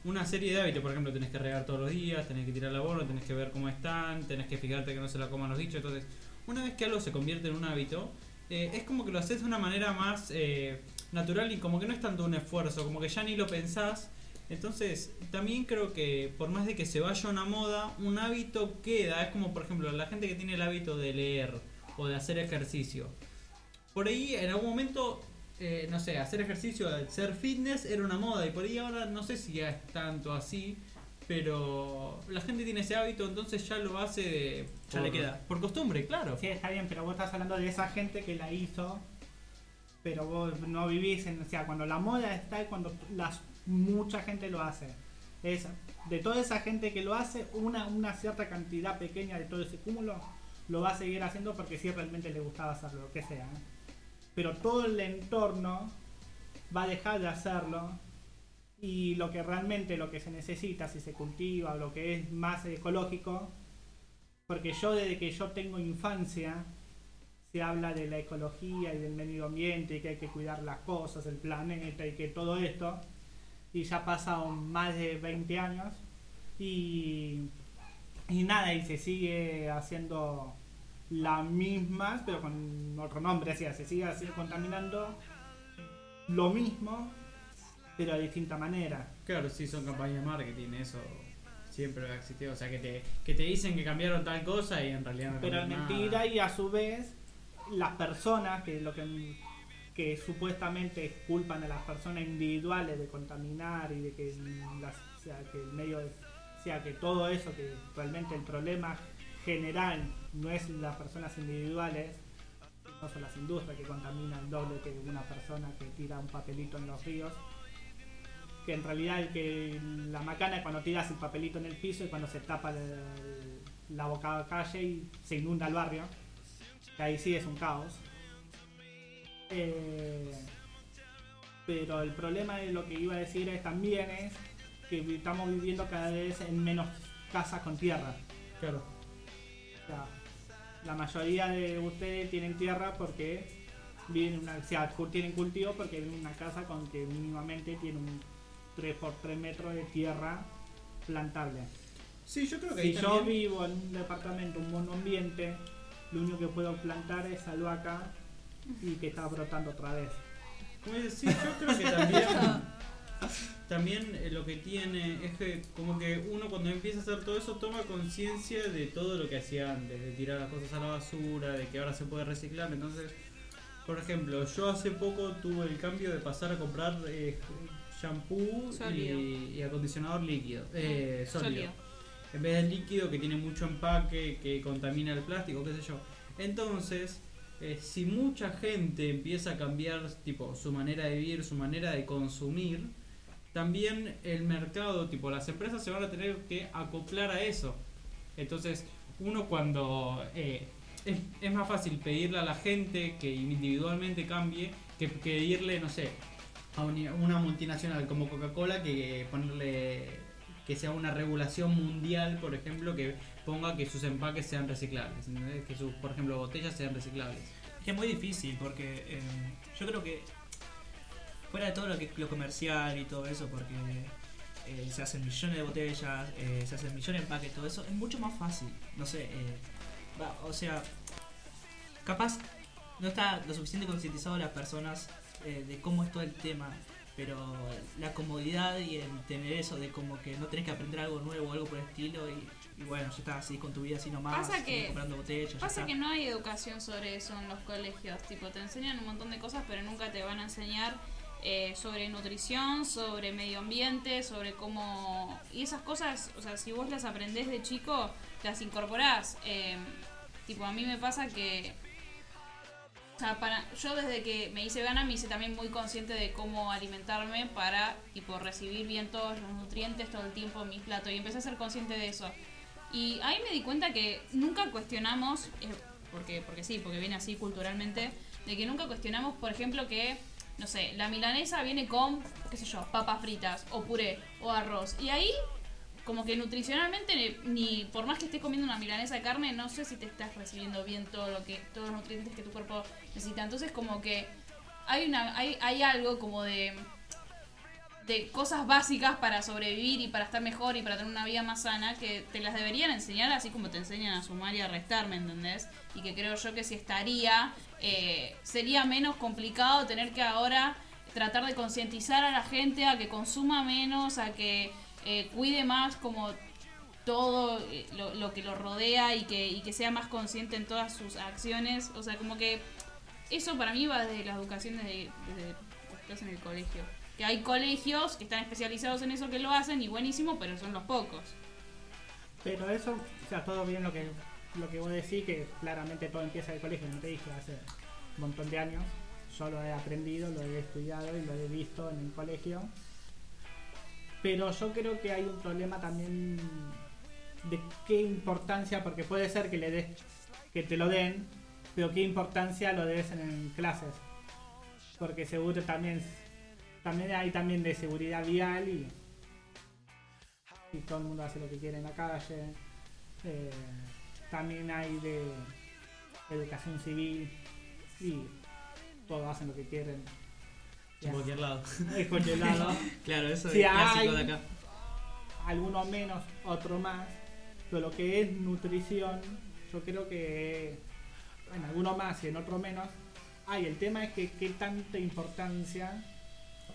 una serie de hábitos. Por ejemplo, tenés que regar todos los días, tenés que tirar la bola, tenés que ver cómo están, tenés que fijarte que no se la coman los dichos. Entonces, una vez que algo se convierte en un hábito, eh, es como que lo haces de una manera más eh, natural y como que no es tanto un esfuerzo, como que ya ni lo pensás. Entonces, también creo que por más de que se vaya una moda, un hábito queda. Es como, por ejemplo, la gente que tiene el hábito de leer o de hacer ejercicio. Por ahí, en algún momento, eh, no sé, hacer ejercicio, ser fitness era una moda. Y por ahí ahora no sé si ya es tanto así. Pero la gente tiene ese hábito, entonces ya lo hace de, Ya le queda. por costumbre, claro. Sí, está bien, pero vos estás hablando de esa gente que la hizo, pero vos no vivís en. O sea, cuando la moda está y cuando las, mucha gente lo hace. Es, de toda esa gente que lo hace, una, una cierta cantidad pequeña de todo ese cúmulo lo va a seguir haciendo porque sí realmente le gustaba hacerlo, lo que sea. ¿eh? Pero todo el entorno va a dejar de hacerlo y lo que realmente lo que se necesita, si se cultiva, lo que es más ecológico, porque yo desde que yo tengo infancia se habla de la ecología y del medio ambiente y que hay que cuidar las cosas, el planeta y que todo esto. Y ya pasaron más de 20 años y, y nada, y se sigue haciendo las mismas, pero con otro nombre, o sea, se sigue contaminando lo mismo, pero de distinta manera. Claro, sí, son campañas de marketing, eso siempre ha existido. O sea, que te, que te dicen que cambiaron tal cosa y en realidad no Pero es mentira nada. y a su vez las personas que lo que que supuestamente culpan a las personas individuales de contaminar y de que, las- sea, que el medio sea que todo eso que realmente el problema general no es las personas individuales no son las industrias que contaminan el doble que una persona que tira un papelito en los ríos. Que en realidad el que la macana es cuando tiras el papelito en el piso y cuando se tapa el- la boca calle y se inunda el barrio. Que ahí sí es un caos. Eh, pero el problema de lo que iba a decir es también es que estamos viviendo cada vez en menos casas con tierra. Claro. o sea, la mayoría de ustedes tienen tierra porque viven en una, o sea, tienen cultivo porque viven en una casa con que mínimamente tiene un 3 por 3 metros de tierra plantable. Sí, yo creo que Si yo también- vivo en un departamento, un monoambiente, lo único que puedo plantar es albahaca y que está brotando otra vez. Como dices, sí, yo creo que también, también eh, lo que tiene es que como que uno cuando empieza a hacer todo eso toma conciencia de todo lo que hacía antes, de tirar las cosas a la basura, de que ahora se puede reciclar. Entonces, por ejemplo, yo hace poco tuve el cambio de pasar a comprar eh, shampoo y, y acondicionador líquido, eh, sólido. Sólido. En vez del líquido que tiene mucho empaque, que contamina el plástico, qué sé yo. Entonces, eh, si mucha gente empieza a cambiar tipo su manera de vivir, su manera de consumir, también el mercado, tipo las empresas se van a tener que acoplar a eso. Entonces, uno cuando eh, es, es más fácil pedirle a la gente que individualmente cambie que pedirle, no sé, a una multinacional como Coca-Cola que ponerle que sea una regulación mundial, por ejemplo, que ponga que sus empaques sean reciclables, ¿entendés? que sus, por ejemplo, botellas sean reciclables. Es muy difícil porque eh, yo creo que fuera de todo lo que lo comercial y todo eso, porque eh, se hacen millones de botellas, eh, se hacen millones de empaques, todo eso, es mucho más fácil. No sé, eh, va, o sea, capaz no está lo suficiente concientizado las personas de cómo es todo el tema, pero la comodidad y el tener eso de como que no tenés que aprender algo nuevo o algo por el estilo y, y bueno, ya está así con tu vida así nomás, Pasa que- comprando botellas, Pasa que no hay educación sobre eso en los colegios. Tipo, te enseñan un montón de cosas, pero nunca te van a enseñar eh, sobre nutrición, sobre medio ambiente, sobre cómo. Y esas cosas, o sea, si vos las aprendés de chico, las incorporás. Eh, tipo, a mí me pasa que. O sea, para, yo desde que me hice vegana me hice también muy consciente de cómo alimentarme para tipo recibir bien todos los nutrientes todo el tiempo en mis platos y empecé a ser consciente de eso. Y ahí me di cuenta que nunca cuestionamos, eh, porque, porque sí, porque viene así culturalmente, de que nunca cuestionamos, por ejemplo, que, no sé, la milanesa viene con, qué sé yo, papas fritas, o puré, o arroz. Y ahí, como que nutricionalmente, ni, por más que estés comiendo una milanesa de carne, no sé si te estás recibiendo bien todo lo que, todos los nutrientes que tu cuerpo necesita. Entonces, como que hay, una, hay, hay algo como de de cosas básicas para sobrevivir y para estar mejor y para tener una vida más sana que te las deberían enseñar así como te enseñan a sumar y a restar, ¿me entendés? Y que creo yo que si estaría, eh, sería menos complicado tener que ahora tratar de concientizar a la gente a que consuma menos, a que eh, cuide más como todo eh, lo, que lo rodea y que, que sea más consciente en todas sus acciones. O sea, como que eso para mí va desde la educación desde en el colegio. Que hay colegios que están especializados en eso que lo hacen y buenísimo, pero son los pocos. Pero eso, o sea, todo bien lo que lo que vos decís, que claramente todo empieza en el colegio, no te dije, hace un montón de años. Yo lo he aprendido, lo he estudiado y lo he visto en el colegio. Pero yo creo que hay un problema también de qué importancia, porque puede ser que le des, que te lo den, pero qué importancia lo des en, en clases. Porque seguro también, también hay también de seguridad vial y, y todo el mundo hace lo que quiere en la calle. Eh, también hay de educación civil y todos hacen lo que quieren. En cualquier lado. Es cualquier lado. Claro, eso Sí, es clásico de acá. algunos menos, otro más. Pero lo que es nutrición, yo creo que en algunos más y en otros menos. Hay, el tema es que qué tanta importancia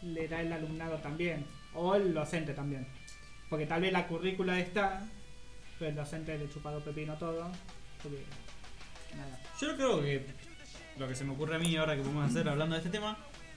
le da el alumnado también, o el docente también. Porque tal vez la currícula está, pero el docente le chupado pepino todo. Porque, nada. Yo creo que lo que se me ocurre a mí ahora que podemos hacer hablando de este tema,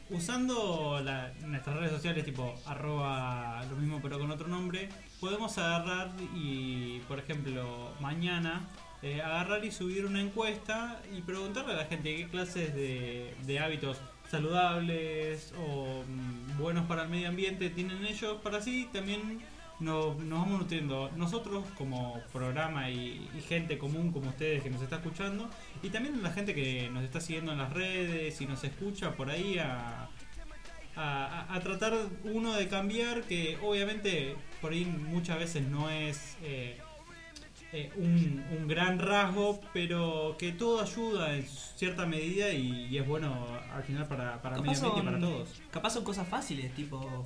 usando nuestras redes sociales tipo arroba lo mismo pero con otro nombre, podemos agarrar y, por ejemplo, mañana eh, agarrar y subir una encuesta y preguntarle a la gente qué clases de, hábitos saludables o mm, buenos para el medio ambiente tienen ellos para así también nos, vamos nutriendo nosotros como programa y, gente común como ustedes que nos está escuchando y también la gente que nos está siguiendo en las redes y nos escucha por ahí a- a tratar uno de cambiar que obviamente por ahí muchas veces no es eh, eh, un, un gran rasgo pero que todo ayuda en cierta medida y, y es bueno al final para, para medio ambiente y para todos capaz son cosas fáciles, tipo.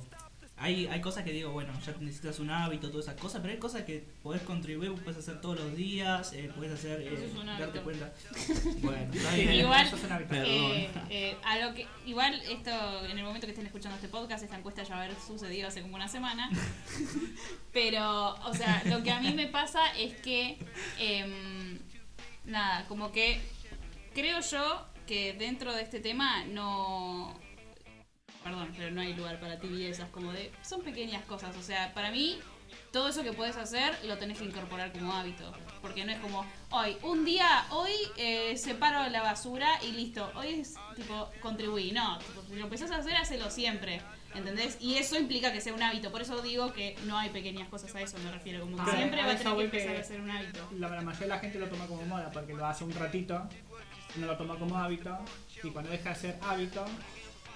Hay, hay cosas que digo, bueno, ya necesitas un hábito, todas esas cosas, pero hay cosas que podés contribuir, puedes hacer todos los días, eh, podés hacer, eh, Eso es un darte hábito. cuenta. Bueno, está bien. Igual, Eso es una Perdón. eh, eh, a lo que igual esto en el momento que estén escuchando este podcast esta encuesta ya va a haber sucedido hace como una semana pero o sea lo que a mí me pasa es que em, nada como que creo yo que dentro de este tema no perdón pero no hay lugar para tibiezas como de son pequeñas cosas o sea para mí todo eso que puedes hacer lo tenés que incorporar como hábito. Porque no es como, hoy, un día, hoy eh, separo la basura y listo. Hoy es tipo, contribuí. No, tipo, si lo empezás a hacer, hacelo siempre. ¿Entendés? Y eso implica que sea un hábito. Por eso digo que no hay pequeñas cosas a eso, me refiero. Como que Ah, siempre va a tener que- empezar a ser un hábito. La, la mayoría de la gente lo toma como moda porque lo hace un ratito, no lo toma como hábito, y cuando deja de ser hábito,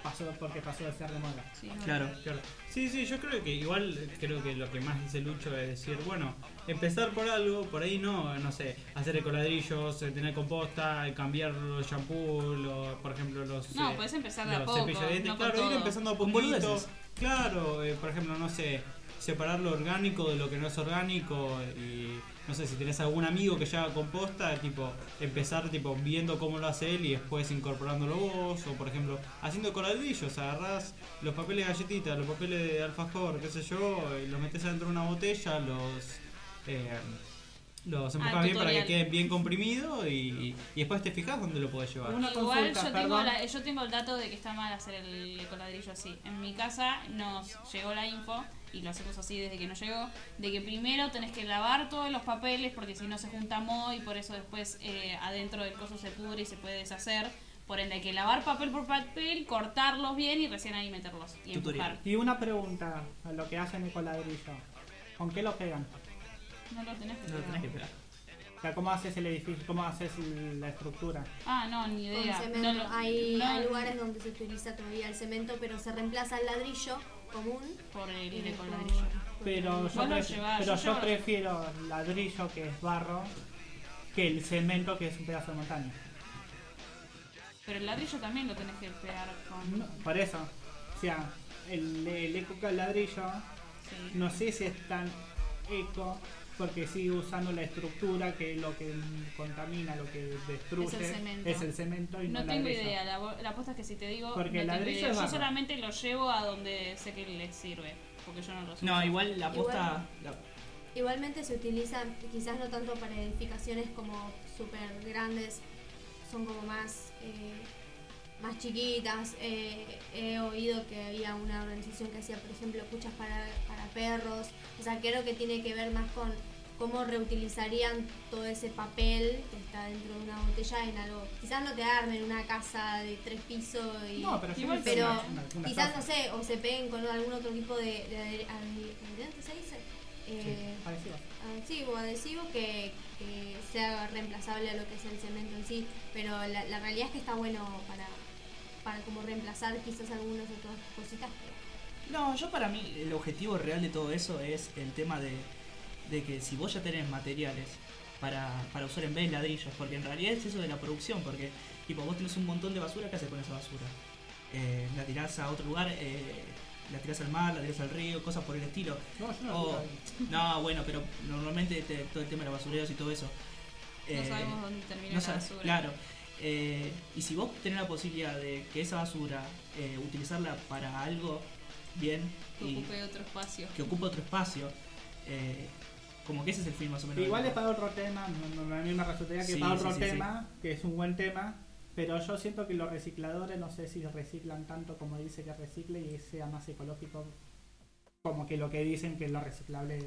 pasó porque pasó de ser de moda. Sí. Claro. Claro. Sí, sí, yo creo que igual creo que lo que más dice Lucho es decir, bueno, empezar por algo, por ahí no, no sé, hacer ecoladrillos, eh, tener composta, eh, cambiar los shampoos, los, por ejemplo, los No, eh, podés empezar de a los poco, cepillos de dientes, no con claro, ir empezando a poquito. Claro, eh, por ejemplo, no sé, separar lo orgánico de lo que no es orgánico y no sé si tenés algún amigo que ya haga composta, tipo empezar tipo viendo cómo lo hace él y después incorporándolo vos o por ejemplo haciendo coladrillos, agarrás los papeles de galletita, los papeles de alfajor, qué sé yo, y los metes adentro de una botella, los eh, los empujas bien para que queden bien comprimidos y, y después te fijas dónde lo podés llevar. Una Igual consulta, yo tengo, la- yo tengo el dato de que está mal hacer el coladrillo así. En mi casa nos llegó la info, y lo hacemos así desde que nos llegó, de que primero tenés que lavar todos los papeles porque si no se junta moho y por eso después eh, adentro del coso se pudre y se puede deshacer. Por ende hay que lavar papel por papel, cortarlos bien y recién ahí meterlos y Tutorial. empujar. Y una pregunta a lo que hacen el coladrillo. ¿Con qué lo pegan? No lo tenés que No lo pegar. tenés que pegar. O sea, ¿cómo haces el edificio? ¿Cómo haces la estructura? Ah, no, ni Con idea. cemento. No hay, no- hay lugares donde se utiliza todavía el cemento, pero se reemplaza el ladrillo común. por el de por- coladrillo. Pero yo, pref- llevás, pero yo prefiero ladrillo, que es barro, que el cemento, que es un pedazo de montaña. Pero el ladrillo también lo tenés que pegar con... No, por eso. O sea, el, el eco con ladrillo, sí. no sé si es tan eco, porque sigue usando la estructura que lo que contamina, lo que destruye, Es el cemento. es el cemento y no, No tengo ladrillo. idea, la, bo- la apuesta es que si te digo, Porque no el tengo ladrillo idea. es Yo solamente lo llevo a donde sé que les sirve, porque yo no lo sé. No, igual la Igual- posta. la- Igualmente se utilizan, quizás no tanto para edificaciones como súper grandes, son como más, eh, más chiquitas. Eh, he oído que había una organización que hacía, por ejemplo, cuchas para, para perros. O sea, creo que tiene que ver más con cómo reutilizarían todo ese papel que está dentro de una botella en algo. Quizás no te armen una casa de tres pisos y... No, pero, Igual, pero una- una- una quizás, cosa. no sé, o se peguen con algún otro tipo de, de adherente, ¿se dice? Eh, Sí, adhesivo, adhesivo que, que sea reemplazable a lo que es el cemento en sí, pero la, la realidad es que está bueno para, para como reemplazar quizás algunas otras cositas. pero- No, yo para mí el objetivo real de todo eso es el tema de, de que si vos ya tenés materiales para, para usar en vez de ladrillos, porque en realidad es eso de la producción, porque tipo vos tenés un montón de basura, ¿qué haces con esa basura? Eh, la tirás a otro lugar, eh, la tirás al mar, la tirás al río, cosas por el estilo. No, yo no lo O- no, bueno, pero normalmente te- todo el tema de los basureros y todo eso. No eh, sabemos dónde termina no la sabes- basura. Claro. Eh, y si vos tenés la posibilidad de que esa basura eh, utilizarla para algo bien Que y ocupe otro espacio. que ocupe otro espacio, eh, como que ese es el fin más o menos. Igual es para otro tema, no, no, a mí me resultaría que Sí, para otro sí, sí. tema, que es un buen tema, pero yo siento que los recicladores no sé si reciclan tanto como dice que recicle y sea más ecológico como que lo que dicen que lo reciclable,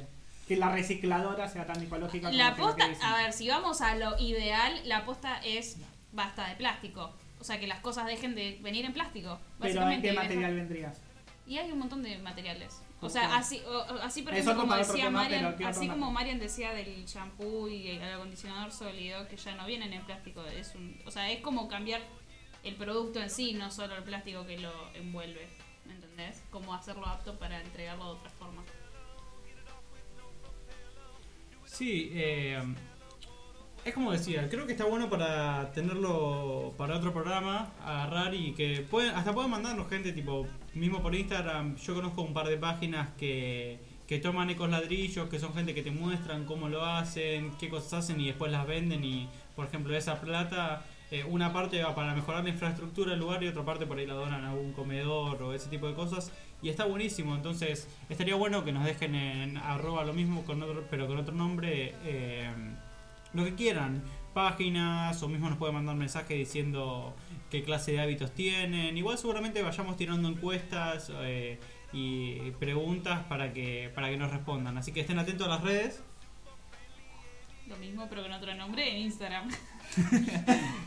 que la recicladora sea tan ecológica como La que lo que posta, dicen. a ver, si vamos a lo ideal, la posta es basta de plástico. O sea, que las cosas dejen de venir en plástico. pero ¿en Básicamente, qué deja- material vendrías? Y hay un montón de materiales. O sea, así, o- así por Es ejemplo, como decía tema, Marian, pero ¿qué otro así como? Marian decía del shampoo y el acondicionador sólido, que ya no vienen en plástico. Es un, o sea, es como cambiar el producto en sí, no solo el plástico que lo envuelve. ¿Me entendés? Como hacerlo apto para entregarlo de otra forma. Sí, eh, es como decía, creo que está bueno para tenerlo para otro programa, agarrar y que pueden, hasta pueden mandarnos gente, tipo, mismo por Instagram, yo conozco un par de páginas que, que toman ecos ladrillos, que son gente que te muestran cómo lo hacen, qué cosas hacen y después las venden y, por ejemplo, esa plata, eh, una parte va para mejorar la infraestructura del lugar y otra parte por ahí la donan a un comedor o ese tipo de cosas. Y está buenísimo, entonces estaría bueno que nos dejen en arroba lo mismo, con otro, pero con otro nombre, eh, lo que quieran. Páginas o mismo nos pueden mandar mensajes diciendo qué clase de hábitos tienen. Igual seguramente vayamos tirando encuestas eh, y preguntas para que, para que nos respondan. Así que estén atentos a las redes. Lo mismo, pero con otro nombre en Instagram.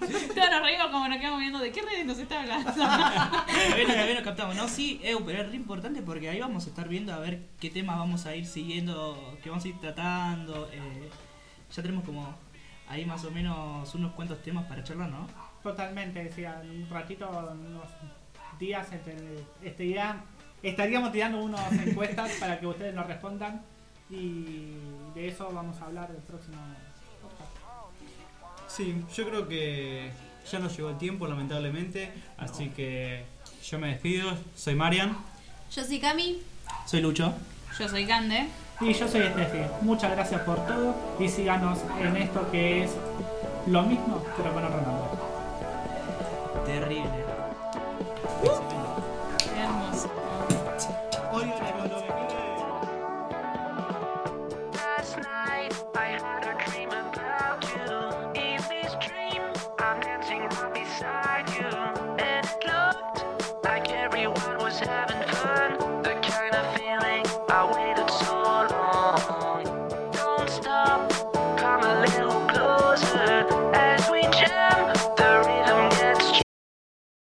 Todos nos reímos como nos quedamos viendo de qué redes nos está hablando. Todavía no- todavía no captamos, ¿no? Sí, eh, pero es re importante porque ahí vamos a estar viendo a ver qué temas vamos a ir siguiendo, qué vamos a ir tratando. eh, ya tenemos como ahí más o menos unos cuantos temas para charlar, ¿no? Totalmente, decía, en un ratito, en unos días, día, estaríamos tirando unas encuestas para que ustedes nos respondan y de eso vamos a hablar el próximo podcast. Sí, yo creo que ya nos llegó el tiempo, lamentablemente. Así que yo me despido. Soy Marian. Yo soy Cami. Soy Lucho. Yo soy Cande. Y yo soy Steffi, muchas gracias por todo y síganos en esto que es lo mismo, pero con otro nombre. Terrible.